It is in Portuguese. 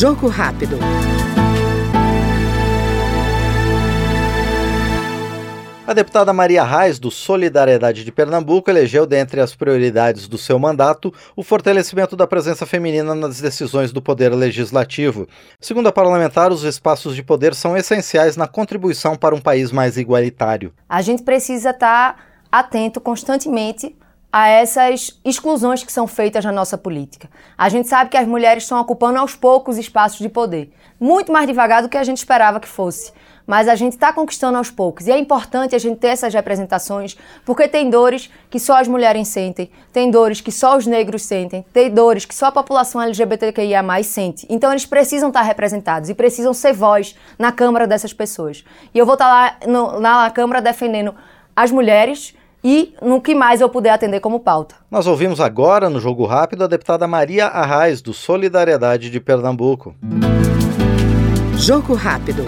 Jogo rápido. A deputada Maria Reis, do Solidariedade de Pernambuco, elegeu dentre as prioridades do seu mandato o fortalecimento da presença feminina nas decisões do Poder Legislativo. Segundo a parlamentar, os espaços de poder são essenciais na contribuição para um país mais igualitário. A gente precisa estar atento constantemente a essas exclusões que são feitas na nossa política. A gente sabe que as mulheres estão ocupando aos poucos espaços de poder, muito mais devagar do que a gente esperava que fosse. Mas a gente está conquistando aos poucos. E é importante a gente ter essas representações, porque tem dores que só as mulheres sentem, tem dores que só os negros sentem, tem dores que só a população LGBTQIA sente. Então eles precisam estar representados e precisam ser voz na Câmara dessas pessoas. E eu vou estar lá no, na Câmara defendendo as mulheres e no que mais eu puder atender como pauta. Nós ouvimos agora, no Jogo Rápido, a deputada Maria Arraes, do Solidariedade de Pernambuco. Jogo Rápido.